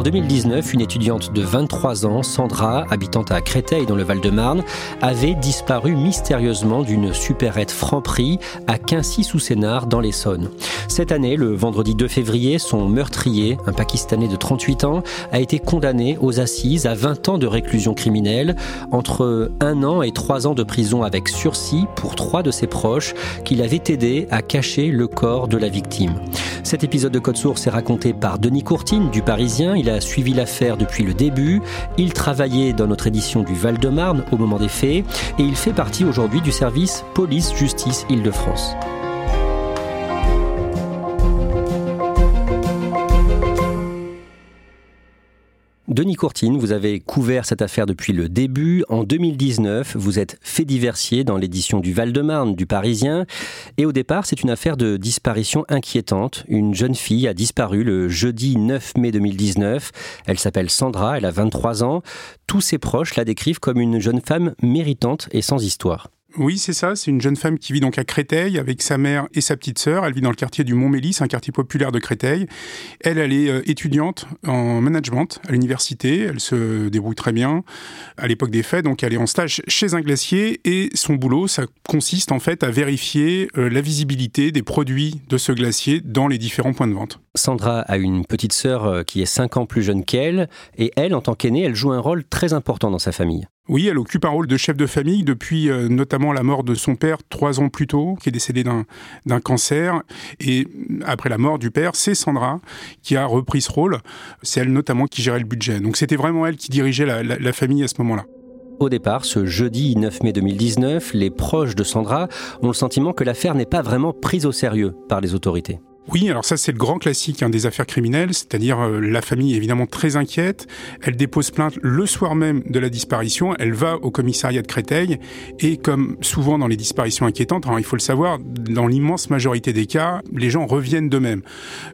En 2019, une étudiante de 23 ans, Sandra, habitant à Créteil dans le Val-de-Marne, avait disparu mystérieusement d'une supérette Franprix à Quincy-sous-Sénard dans l'Essonne. Cette année, le vendredi 2 février, son meurtrier, un Pakistanais de 38 ans, a été condamné aux assises à 20 ans de réclusion criminelle, entre un an et trois ans de prison avec sursis pour trois de ses proches qu'il avait aidé à cacher le corps de la victime. Cet épisode de Code Source est raconté par Denis Courtine du Parisien. Suivi l'affaire depuis le début. Il travaillait dans notre édition du Val-de-Marne au moment des faits et il fait partie aujourd'hui du service Police-Justice Île-de-France. Denis Courtine, vous avez couvert cette affaire depuis le début. En 2019, vous êtes fait diversier dans l'édition du Val-de-Marne du Parisien. Et au départ, c'est une affaire de disparition inquiétante. Une jeune fille a disparu le jeudi 9 mai 2019. Elle s'appelle Sandra, elle a 23 ans. Tous ses proches la décrivent comme une jeune femme méritante et sans histoire. Oui, c'est ça. C'est une jeune femme qui vit donc à Créteil avec sa mère et sa petite sœur. Elle vit dans le quartier du Montmélis, un quartier populaire de Créteil. Elle, est euh, étudiante en management à l'université. Elle se débrouille très bien à l'époque des faits. Donc, elle est en stage chez un glacier et son boulot, ça consiste en fait à vérifier euh, la visibilité des produits de ce glacier dans les différents points de vente. Sandra a une petite sœur euh, qui est 5 ans plus jeune qu'elle et elle, en tant qu'aînée, elle joue un rôle très important dans sa famille. Oui, elle occupe un rôle de chef de famille depuis euh, notamment la mort de son père trois ans plus tôt, qui est décédé d'un cancer. Et après la mort du père, c'est Sandra qui a repris ce rôle. C'est elle notamment qui gérait le budget. Donc c'était vraiment elle qui dirigeait la, famille à ce moment-là. Au départ, ce jeudi 9 mai 2019, les proches de Sandra ont le sentiment que l'affaire n'est pas vraiment prise au sérieux par les autorités. Oui, alors ça c'est le grand classique hein, des affaires criminelles, c'est-à-dire euh, la famille est évidemment très inquiète, elle dépose plainte le soir même de la disparition, elle va au commissariat de Créteil et comme souvent dans les disparitions inquiétantes, alors il faut le savoir, dans l'immense majorité des cas, les gens reviennent d'eux-mêmes.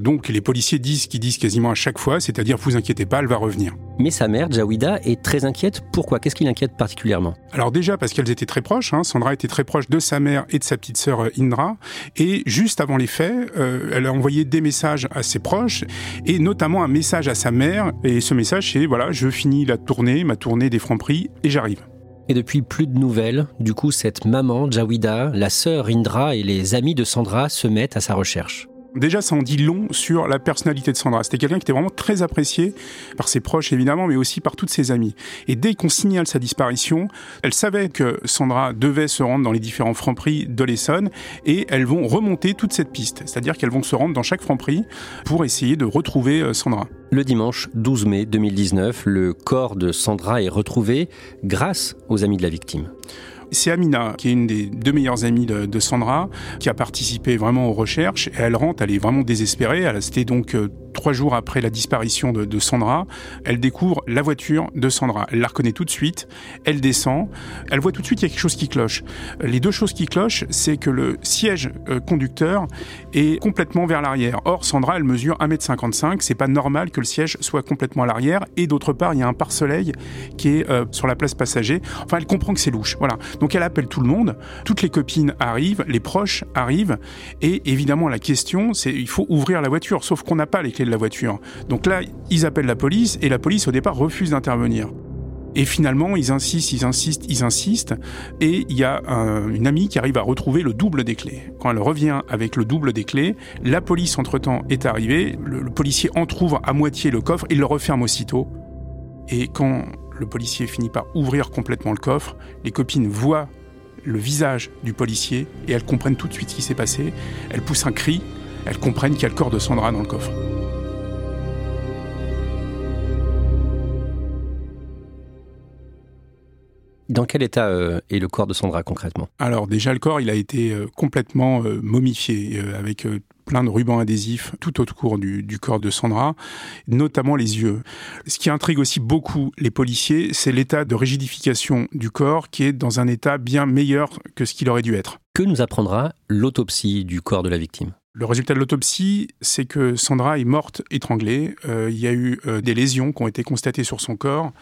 Donc les policiers disent ce qu'ils disent quasiment à chaque fois, c'est-à-dire vous inquiétez pas, elle va revenir. Mais sa mère, Jawida, est très inquiète. Pourquoi? Qu'est-ce qui l'inquiète particulièrement? Alors déjà parce qu'elles étaient très proches, hein. Sandra était très proche de sa mère et de sa petite sœur euh, Indra, et juste avant les faits, euh, elle a envoyé des messages à ses proches et notamment un message à sa mère. Et ce message, c'est voilà, je finis la tournée, ma tournée des Francs-Prix et j'arrive. Et depuis plus de nouvelles, du coup, cette maman, Jawida, la sœur Indra et les amis de Sandra se mettent à sa recherche. Déjà, ça en dit long sur la personnalité de Sandra. C'était quelqu'un qui était vraiment très apprécié par ses proches, évidemment, mais aussi par toutes ses amies. Et dès qu'on signale sa disparition, elle savait que Sandra devait se rendre dans les différents francs-prix de l'Essonne et elles vont remonter toute cette piste. C'est-à-dire qu'elles vont se rendre dans chaque franc-prix pour essayer de retrouver euh, Sandra. Le dimanche 12 mai 2019, le corps de Sandra est retrouvé grâce aux amis de la victime. C'est Amina, qui est une des deux meilleures amies de, Sandra, qui a participé vraiment aux recherches. Et elle rentre, elle est vraiment désespérée. C'était donc euh, trois jours après la disparition de, de, Sandra. Elle découvre la voiture de Sandra. Elle la reconnaît tout de suite. Elle descend. Elle voit tout de suite qu'il y a quelque chose qui cloche. Les deux choses qui clochent, c'est que le siège euh, conducteur est complètement vers l'arrière. Or, Sandra, elle mesure 1m55. C'est pas normal que le siège soit complètement à l'arrière. Et d'autre part, il y a un pare-soleil qui est euh, sur la place passager. Enfin, elle comprend que c'est louche. Voilà. Donc elle appelle tout le monde, toutes les copines arrivent, les proches arrivent, et évidemment la question c'est il faut ouvrir la voiture, sauf qu'on n'a pas les clés de la voiture. Donc là, ils appellent la police, et la police au départ refuse d'intervenir. Et finalement, ils insistent, ils insistent, ils insistent, et il y a un, une amie qui arrive à retrouver le double des clés. Quand elle revient avec le double des clés, la police entre-temps est arrivée, le, le policier entr'ouvre à moitié le coffre, il le referme aussitôt, et quand le policier finit par ouvrir complètement le coffre. Les copines voient le visage du policier et elles comprennent tout de suite ce qui s'est passé. Elles poussent un cri, elles comprennent qu'il y a le corps de Sandra dans le coffre. Dans quel état euh, est le corps de Sandra concrètement? Alors déjà le corps, il a été euh, complètement euh, momifié avec plein de rubans adhésifs tout autour du, du, corps de Sandra, notamment les yeux. Ce qui intrigue aussi beaucoup les policiers, c'est l'état de rigidification du corps qui est dans un état bien meilleur que ce qu'il aurait dû être. Que nous apprendra l'autopsie du corps de la victime? Le résultat de l'autopsie, c'est que Sandra est morte étranglée. Euh, il y a eu euh, des lésions qui ont été constatées sur son corps,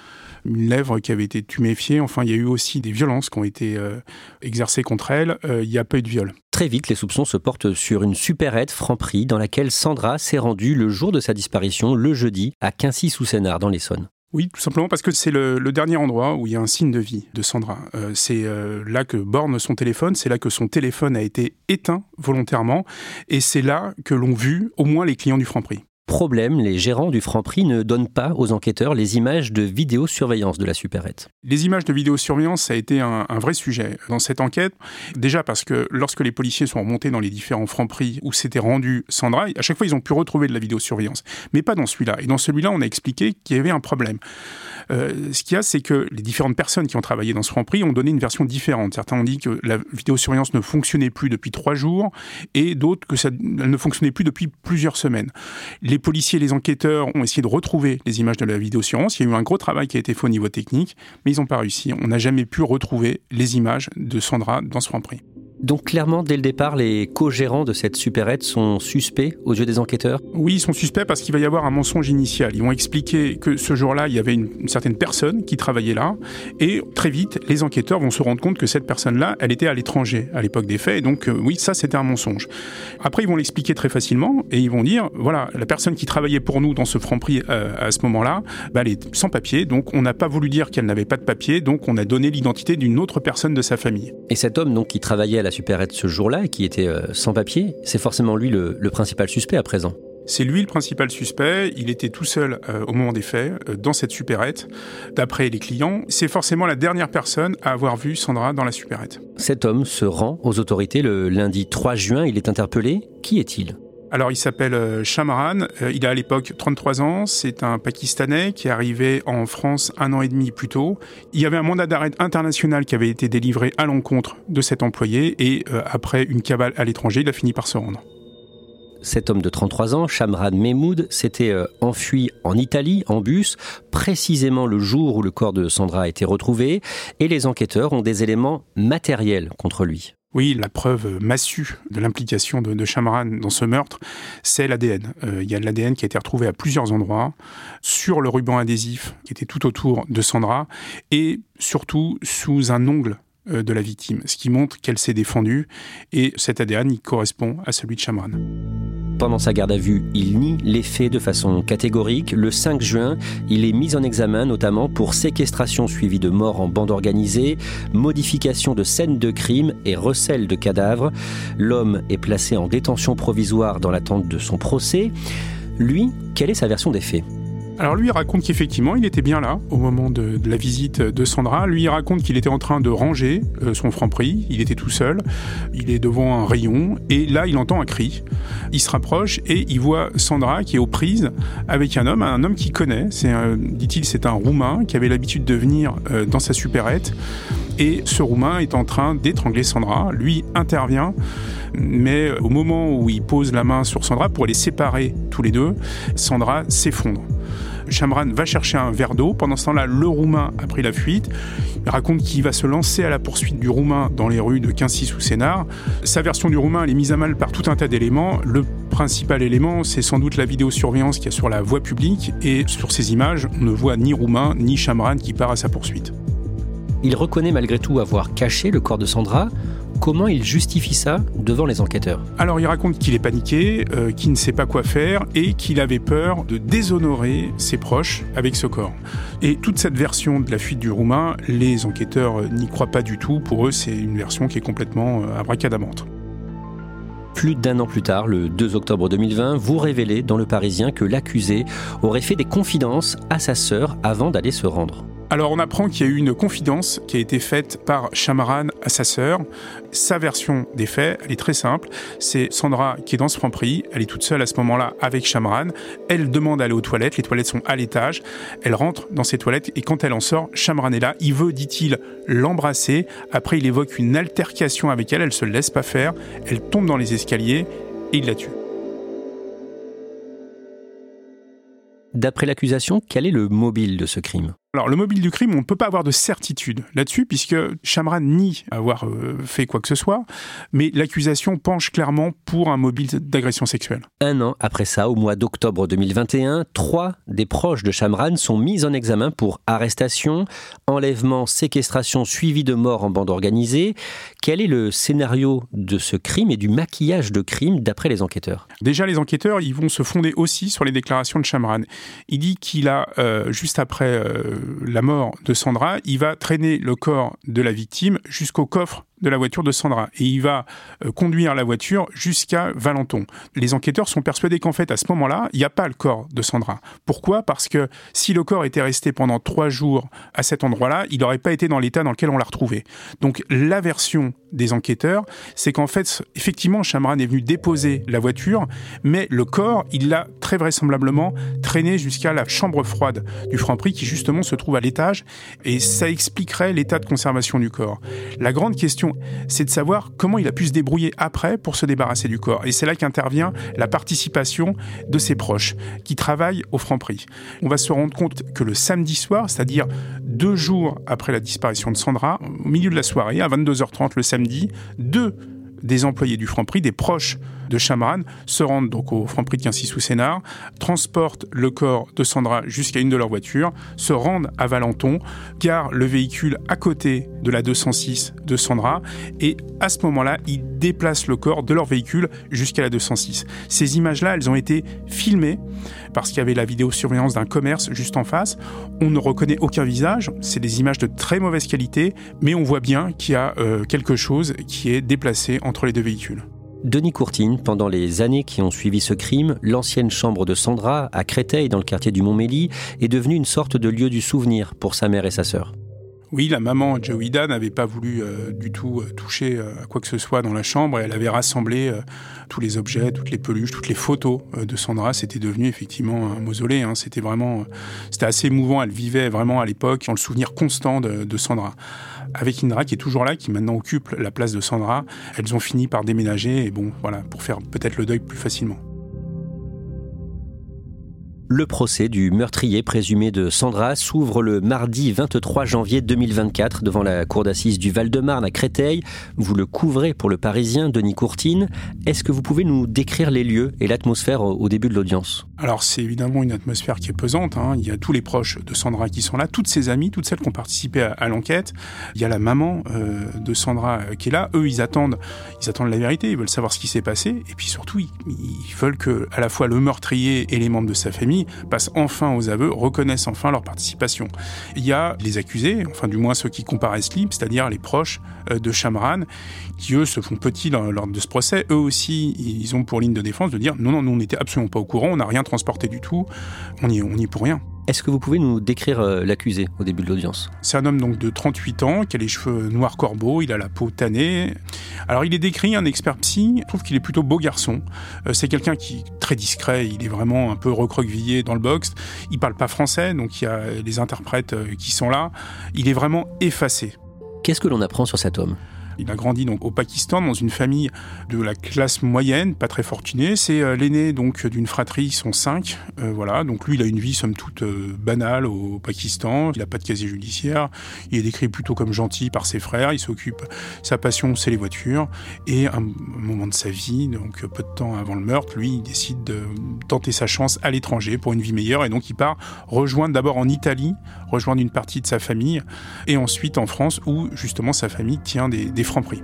une lèvre qui avait été tuméfiée. Enfin, il y a eu aussi des violences qui ont été euh, exercées contre elle. il n'y a pas eu de viol. Très vite, les soupçons se portent sur une supérette Franprix dans laquelle Sandra s'est rendue le jour de sa disparition, le jeudi, à Quincy-sous-Sénard, dans l'Essonne. Oui, tout simplement parce que c'est le, dernier endroit où il y a un signe de vie de Sandra. Euh, c'est euh, là que borne son téléphone, c'est là que son téléphone a été éteint volontairement, et c'est là que l'ont vu au moins les clients du Franprix. Problème, les gérants du Franprix ne donnent pas aux enquêteurs les images de vidéosurveillance de la supérette. Les images de vidéosurveillance, ça a été un, vrai sujet dans cette enquête. Déjà parce que lorsque les policiers sont remontés dans les différents Franprix où s'était rendu Sandra, à chaque fois ils ont pu retrouver de la vidéosurveillance. Mais pas dans celui-là. Et dans celui-là, on a expliqué qu'il y avait un problème. Euh, ce qu'il y a, c'est que les différentes personnes qui ont travaillé dans ce Franprix ont donné une version différente. Certains ont dit que la vidéosurveillance ne fonctionnait plus depuis trois jours et d'autres que ça ne fonctionnait plus depuis plusieurs semaines. Les policiers et les enquêteurs ont essayé de retrouver les images de la vidéosurveillance. Il y a eu un gros travail qui a été fait au niveau technique, mais ils n'ont pas réussi. On n'a jamais pu retrouver les images de Sandra dans ce Franprix. Donc clairement, dès le départ, les co-gérants de cette supérette sont suspects aux yeux des enquêteurs? Oui, ils sont suspects parce qu'il va y avoir un mensonge initial. Ils vont expliquer que ce jour-là, il y avait une, certaine personne qui travaillait là, et très vite, les enquêteurs vont se rendre compte que cette personne-là, elle était à l'étranger à l'époque des faits, et donc euh, oui, ça c'était un mensonge. Après, ils vont l'expliquer très facilement, et ils vont dire, voilà, la personne qui travaillait pour nous dans ce franc prix euh, à ce moment-là, bah, elle est sans papier, donc on n'a pas voulu dire qu'elle n'avait pas de papier, donc on a donné l'identité d'une autre personne de sa famille. Et cet homme donc qui travaillait à la supérette ce jour-là et qui était euh, sans papier, c'est forcément lui le, principal suspect à présent. C'est lui le principal suspect. Il était tout seul euh, au moment des faits, euh, dans cette supérette. D'après les clients, c'est forcément la dernière personne à avoir vu Sandra dans la supérette. Cet homme se rend aux autorités le lundi 3 juin. Il est interpellé. Qui est-il? Alors il s'appelle euh, Shamran, euh, il a à l'époque 33 ans, c'est un Pakistanais qui est arrivé en France un an et demi plus tôt. Il y avait un mandat d'arrêt international qui avait été délivré à l'encontre de cet employé et euh, après une cavale à l'étranger, il a fini par se rendre. Cet homme de 33 ans, Shamran Mehmoud, s'était enfui en Italie en bus, précisément le jour où le corps de Sandra a été retrouvé, et les enquêteurs ont des éléments matériels contre lui. Oui, la preuve massue de l'implication de, de dans ce meurtre, c'est l'ADN. Euh, il y a de l'ADN qui a été retrouvé à plusieurs endroits, sur le ruban adhésif qui était tout autour de Sandra, et surtout sous un ongle euh, de la victime, ce qui montre qu'elle s'est défendue, et cet ADN correspond à celui de Chamran. Pendant sa garde à vue, il nie les faits de façon catégorique. Le 5 juin, il est mis en examen notamment pour séquestration suivie de mort en bande organisée, modification de scène de crime et recel de cadavres. L'homme est placé en détention provisoire dans l'attente de son procès. Lui, quelle est sa version des faits? Alors lui, il raconte qu'effectivement, il était bien là au moment de, la visite de Sandra. Lui, il raconte qu'il était en train de ranger euh, son franc-prix. Il était tout seul. Il est devant un rayon et là, il entend un cri. Il se rapproche et il voit Sandra qui est aux prises avec un homme, un homme qu'il connaît. C'est, dit-il, c'est un Roumain qui avait l'habitude de venir euh, dans sa supérette. Et ce Roumain est en train d'étrangler Sandra. Lui intervient, mais au moment où il pose la main sur Sandra pour les séparer tous les deux, Sandra s'effondre. Chamran va chercher un verre d'eau. Pendant ce temps-là, le Roumain a pris la fuite. Il raconte qu'il va se lancer à la poursuite du Roumain dans les rues de Quincy sous Sénard. Sa version du Roumain, est mise à mal par tout un tas d'éléments. Le principal élément, c'est sans doute la vidéosurveillance qu'il y a sur la voie publique. Et sur ces images, on ne voit ni Roumain ni Chamran qui part à sa poursuite. Il reconnaît malgré tout avoir caché le corps de Sandra. Comment il justifie ça devant les enquêteurs Alors il raconte qu'il est paniqué, euh, qu'il ne sait pas quoi faire et qu'il avait peur de déshonorer ses proches avec ce corps. Et toute cette version de la fuite du Roumain, les enquêteurs n'y croient pas du tout. Pour eux, c'est une version qui est complètement euh, abracadabante. Plus d'un an plus tard, le 2 octobre 2020, vous révélez dans Le Parisien que l'accusé aurait fait des confidences à sa sœur avant d'aller se rendre. Alors on apprend qu'il y a eu une confidence qui a été faite par Chamaran à sa sœur. Sa version des faits, elle est très simple. C'est Sandra qui est dans ce Franprix, elle est toute seule à ce moment-là avec Chamaran. Elle demande d'aller aux toilettes, les toilettes sont à l'étage. Elle rentre dans ses toilettes et quand elle en sort, Chamaran est là. Il veut, dit-il, l'embrasser. Après il évoque une altercation avec elle, elle se laisse pas faire. Elle tombe dans les escaliers et il la tue. D'après l'accusation, quel est le mobile de ce crime? Alors le mobile du crime, on ne peut pas avoir de certitude là-dessus puisque Chamran nie avoir euh, fait quoi que ce soit, mais l'accusation penche clairement pour un mobile d'agression sexuelle. Un an après ça, au mois d'octobre 2021, trois des proches de Chamran sont mis en examen pour arrestation, enlèvement, séquestration suivi de mort en bande organisée. Quel est le scénario de ce crime et du maquillage de crime d'après les enquêteurs? Déjà, les enquêteurs, ils vont se fonder aussi sur les déclarations de Chamran. Il dit qu'il a, euh, juste après euh, la mort de Sandra, il va traîner le corps de la victime jusqu'au coffre de la voiture de Sandra et il va euh, conduire la voiture jusqu'à Valenton. Les enquêteurs sont persuadés qu'en fait, à ce moment-là, il n'y a pas le corps de Sandra. Pourquoi? Parce que si le corps était resté pendant trois jours à cet endroit-là, il n'aurait pas été dans l'état dans lequel on l'a retrouvé. Donc la version des enquêteurs, c'est qu'en fait, effectivement, Chamran est venu déposer la voiture, mais le corps, il l'a très vraisemblablement traîné jusqu'à la chambre froide du Franprix qui justement se trouve à l'étage et ça expliquerait l'état de conservation du corps. La grande question c'est de savoir comment il a pu se débrouiller après pour se débarrasser du corps. Et c'est là qu'intervient la participation de ses proches qui travaillent au Franprix. On va se rendre compte que le samedi soir, c'est-à-dire deux jours après la disparition de Sandra, au milieu de la soirée, à 22h30 le samedi, deux des employés du Franprix, des proches de Chamran, se rendent donc au Franprix de Quincy sous Sénard, transportent le corps de Sandra jusqu'à une de leurs voitures, se rendent à Valenton, garent le véhicule à côté de la 206 de Sandra et à ce moment-là, ils déplacent le corps de leur véhicule jusqu'à la 206. Ces images-là, elles ont été filmées parce qu'il y avait la vidéosurveillance d'un commerce juste en face. On ne reconnaît aucun visage, c'est des images de très mauvaise qualité, mais on voit bien qu'il y a euh, quelque chose qui est déplacé entre les deux véhicules. Denis Courtine, pendant les années qui ont suivi ce crime, l'ancienne chambre de Sandra, à Créteil, dans le quartier du Montmély, est devenue une sorte de lieu du souvenir pour sa mère et sa sœur. Oui, la maman Joïda n'avait pas voulu euh, du tout euh, toucher euh, à quoi que ce soit dans la chambre. elle avait rassemblé tous les objets, toutes les peluches, toutes les photos de Sandra. C'était devenu effectivement un mausolée. Hein. C'était vraiment, c'était assez émouvant. Elle vivait vraiment à l'époque dans le souvenir constant de, de, Sandra. Avec Indra qui est toujours là, qui maintenant occupe la place de Sandra, elles ont fini par déménager et bon, voilà, pour faire peut-être le deuil plus facilement. Le procès du meurtrier présumé de Sandra s'ouvre le mardi 23 janvier 2024 devant la cour d'assises du Val-de-Marne à Créteil. Vous le couvrez pour le Parisien, Denis Courtine. Est-ce que vous pouvez nous décrire les lieux et l'atmosphère au début de l'audience? Alors c'est évidemment une atmosphère qui est pesante. Hein. Il y a tous les proches de Sandra qui sont là, toutes ses amies, toutes celles qui ont participé à, l'enquête. Il y a la maman euh, de Sandra euh, qui est là. Eux, ils attendent, ils attendent la vérité. Ils veulent savoir ce qui s'est passé. Et puis surtout, ils, veulent que à la fois le meurtrier et les membres de sa famille passent enfin aux aveux, reconnaissent enfin leur participation. Il y a les accusés, enfin du moins ceux qui comparaissent libres, c'est-à-dire les proches euh, de Chamran, qui eux se font petits lors de ce procès. Eux aussi, ils ont pour ligne de défense de dire non, non, nous on n'était absolument pas au courant, on n'a rien transporté du tout, on y, on y est pour rien. Est-ce que vous pouvez nous décrire euh, l'accusé au début de l'audience? C'est un homme donc de 38 ans, qui a les cheveux noirs corbeaux, il a la peau tannée. Alors il est décrit, un expert psy, je trouve qu'il est plutôt beau garçon. Euh, c'est quelqu'un qui est très discret, il est vraiment un peu recroquevillé dans le box. Il parle pas français, donc il y a les interprètes euh, qui sont là. Il est vraiment effacé. Qu'est-ce que l'on apprend sur cet homme? Il a grandi donc au Pakistan dans une famille de la classe moyenne, pas très fortunée. C'est euh, l'aîné donc d'une fratrie, ils sont cinq. Euh, voilà, donc lui il a une vie somme toute euh, banale au Pakistan. Il n'a pas de casier judiciaire. Il est décrit plutôt comme gentil par ses frères. Il s'occupe. Sa passion c'est les voitures. Et un moment de sa vie, donc peu de temps avant le meurtre, lui il décide de tenter sa chance à l'étranger pour une vie meilleure et donc il part rejoindre d'abord en Italie, rejoindre une partie de sa famille et ensuite en France où justement sa famille tient des, des Franprix.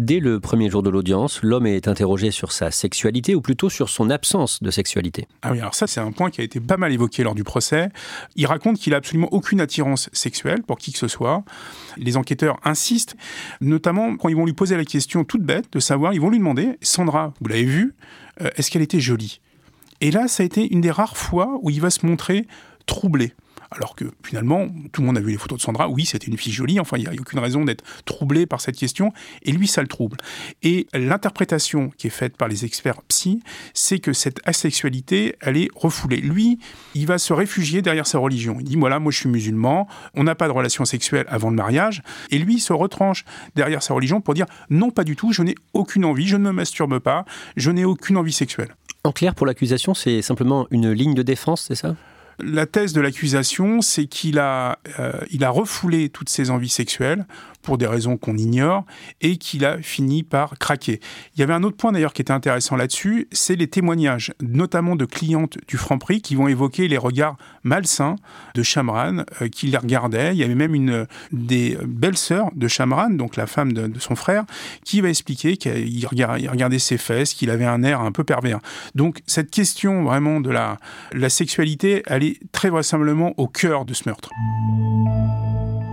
Dès le premier jour de l'audience, l'homme est interrogé sur sa sexualité ou plutôt sur son absence de sexualité. Ah oui, alors ça c'est un point qui a été pas mal évoqué lors du procès. Il raconte qu'il a absolument aucune attirance sexuelle pour qui que ce soit. Les enquêteurs insistent, notamment quand ils vont lui poser la question toute bête de savoir, ils vont lui demander, Sandra, vous l'avez vue, euh, est-ce qu'elle était jolie? Et là, ça a été une des rares fois où il va se montrer troublé. Alors que finalement, tout le monde a vu les photos de Sandra, oui, c'était une fille jolie, enfin, il n'y a aucune raison d'être troublé par cette question, et lui, ça le trouble. Et l'interprétation qui est faite par les experts psy, c'est que cette asexualité, elle est refoulée. Lui, il va se réfugier derrière sa religion. Il dit, voilà, moi je suis musulman, on n'a pas de relation sexuelle avant le mariage, et lui, il se retranche derrière sa religion pour dire, non, pas du tout, je n'ai aucune envie, je ne me masturbe pas, je n'ai aucune envie sexuelle. En clair, pour l'accusation, c'est simplement une ligne de défense, c'est ça? La thèse de l'accusation, c'est qu'il a, euh, il a refoulé toutes ses envies sexuelles pour des raisons qu'on ignore et qu'il a fini par craquer. Il y avait un autre point d'ailleurs qui était intéressant là-dessus, c'est les témoignages, notamment de clientes du Franprix qui vont évoquer les regards malsains de Chamran euh, qui les regardait. Il y avait même une des belles-sœurs de Chamran, donc la femme de, son frère, qui va expliquer qu'il regardait, ses fesses, qu'il avait un air un peu pervers. Donc cette question vraiment de la, la sexualité, elle est très vraisemblablement au cœur de ce meurtre.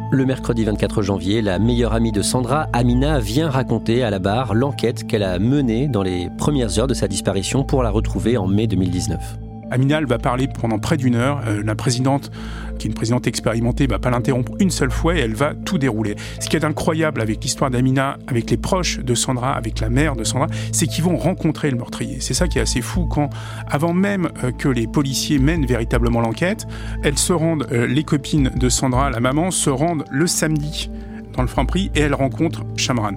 Le mercredi 24 janvier, la meilleure amie de Sandra, Amina, vient raconter à la barre l'enquête qu'elle a menée dans les premières heures de sa disparition pour la retrouver en mai 2019. Aminal va parler pendant près d'une heure. Euh, la présidente, qui est une présidente expérimentée, va pas l'interrompre une seule fois et elle va tout dérouler. Ce qui est incroyable avec l'histoire d'Amina, avec les proches de Sandra, avec la mère de Sandra, c'est qu'ils vont rencontrer le meurtrier. C'est ça qui est assez fou quand, avant même euh, que les policiers mènent véritablement l'enquête, elles se rendent, euh, les copines de Sandra, la maman, se rendent le samedi dans le Franprix et elles rencontrent Chamran.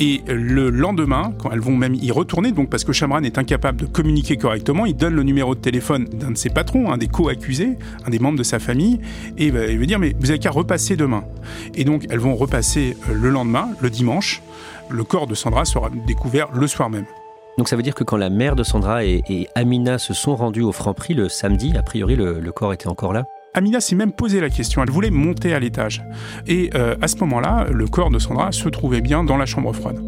Et le lendemain, quand elles vont même y retourner, donc parce que Chamran est incapable de communiquer correctement, il donne le numéro de téléphone d'un de ses patrons, un des co-accusés, un des membres de sa famille, et il va, dire mais vous avez qu'à repasser demain. Et donc elles vont repasser euh, le lendemain, le dimanche. Le corps de Sandra sera découvert le soir même. Donc ça veut dire que quand la mère de Sandra et, Amina se sont rendus au Franprix le samedi, a priori le corps était encore là? Amina s'est même posé la question, elle voulait monter à l'étage. Et euh, à ce moment-là, le corps de Sandra se trouvait bien dans la chambre froide.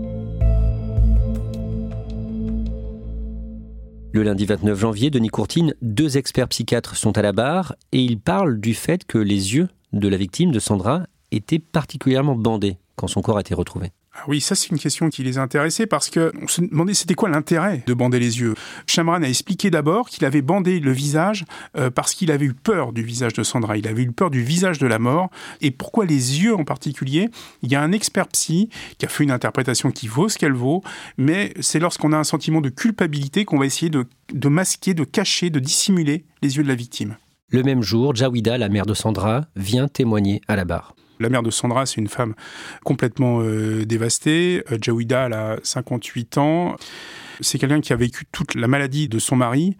Le lundi 29 janvier, Denis Courtine, deux experts psychiatres sont à la barre et ils parlent du fait que les yeux de la victime, de Sandra, étaient particulièrement bandés quand son corps a été retrouvé. Ah oui, ça c'est une question qui les intéressait parce que on se demandait c'était quoi l'intérêt de bander les yeux. Chamran a expliqué d'abord qu'il avait bandé le visage euh, parce qu'il avait eu peur du visage de Sandra, il avait eu peur du visage de la mort. Et pourquoi les yeux en particulier? Il y a un expert psy qui a fait une interprétation qui vaut ce qu'elle vaut, mais c'est lorsqu'on a un sentiment de culpabilité qu'on va essayer de, de masquer, de cacher, de dissimuler les yeux de la victime. Le même jour, Jawida, la mère de Sandra, vient témoigner à la barre. La mère de Sandra, c'est une femme complètement euh, dévastée. Euh, Jawida, elle a 58 ans. C'est quelqu'un qui a vécu toute la maladie de son mari.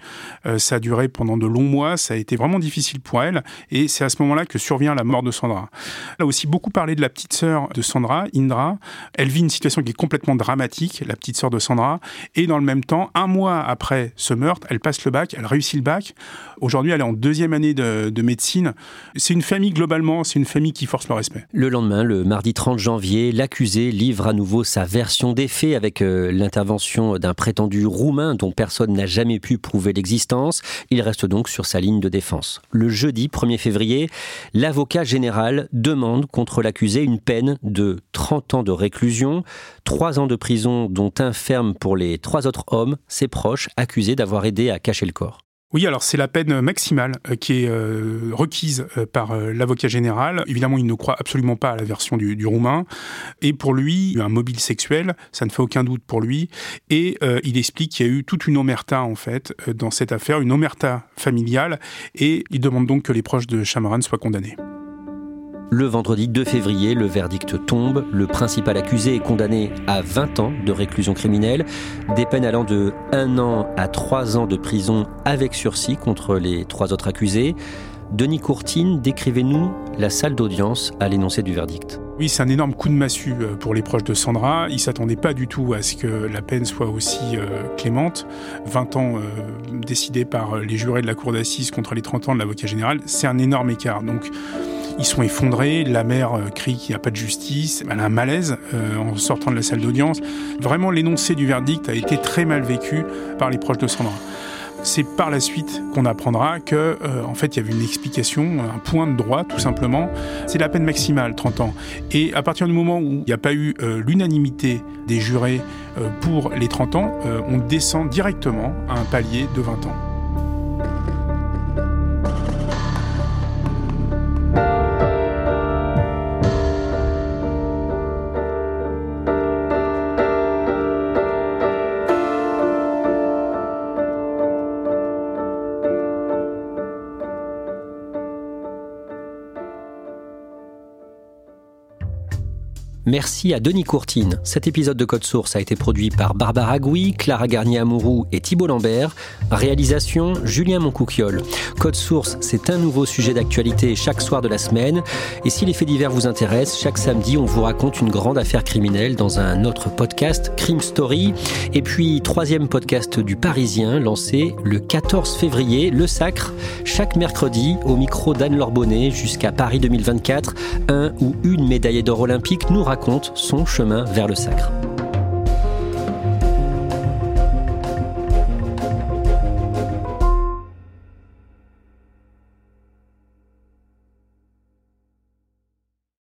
Euh, ça a duré pendant de longs mois. Ça a été vraiment difficile pour elle. Et c'est à ce moment-là que survient la mort de Sandra. Elle a aussi beaucoup parlé de la petite sœur de Sandra, Indra. Elle vit une situation qui est complètement dramatique, la petite sœur de Sandra. Et dans le même temps, un mois après ce meurtre, elle passe le bac, elle réussit le bac. Aujourd'hui, elle est en deuxième année de, de médecine. C'est une famille, globalement, c'est une famille qui force le respect. Le lendemain, le mardi 30 janvier, l'accusé livre à nouveau sa version des faits avec euh, l'intervention d'un prétendu roumain dont personne n'a jamais pu prouver l'existence. Il reste donc sur sa ligne de défense. Le jeudi 1er février, l'avocat général demande contre l'accusé une peine de 30 ans de réclusion, 3 ans de prison dont un ferme pour les trois autres hommes, ses proches, accusés d'avoir aidé à cacher le corps. Oui, alors c'est la peine maximale euh, qui est euh, requise euh, par l'avocat général. Évidemment, il ne croit absolument pas à la version du, roumain. Et pour lui, un mobile sexuel, ça ne fait aucun doute pour lui. Et il explique qu'il y a eu toute une omerta, en fait, dans cette affaire, une omerta familiale. Et il demande donc que les proches de Chamaran soient condamnés. Le vendredi 2 février, le verdict tombe. Le principal accusé est condamné à 20 ans de réclusion criminelle, des peines allant de 1 an à 3 ans de prison avec sursis contre les trois autres accusés. Denis Courtine, décrivez-nous la salle d'audience à l'énoncé du verdict. Oui, c'est un énorme coup de massue euh, pour les proches de Sandra. Ils ne s'attendaient pas du tout à ce que la peine soit aussi euh, clémente. 20 ans euh, décidés par les jurés de la cour d'assises contre les 30 ans de l'avocat général, c'est un énorme écart. Donc, ils sont effondrés, la mère euh, crie qu'il n'y a pas de justice, elle a un malaise euh, en sortant de la salle d'audience. Vraiment, l'énoncé du verdict a été très mal vécu par les proches de Sandra. C'est par la suite qu'on apprendra que, euh, en fait, il y avait une explication, un point de droit, tout simplement. C'est la peine maximale, 30 ans. Et à partir du moment où il n'y a pas eu l'unanimité des jurés pour les 30 ans, on descend directement à un palier de 20 ans. Merci à Denis Courtine. Cet épisode de Code Source a été produit par Barbara Gouy, Clara Garnier-Amouroux et Thibault Lambert. Réalisation Julien Moncouquiole. Code Source, c'est un nouveau sujet d'actualité chaque soir de la semaine. Et si les faits divers vous intéressent, chaque samedi, on vous raconte une grande affaire criminelle dans un autre podcast, Crime Story. Et puis, troisième podcast du Parisien, lancé le 14 février, Le Sacre, chaque mercredi, au micro d'Anne Lorbonnet, jusqu'à Paris 2024. Un ou une médaillée d'or olympique nous son chemin vers le sacre.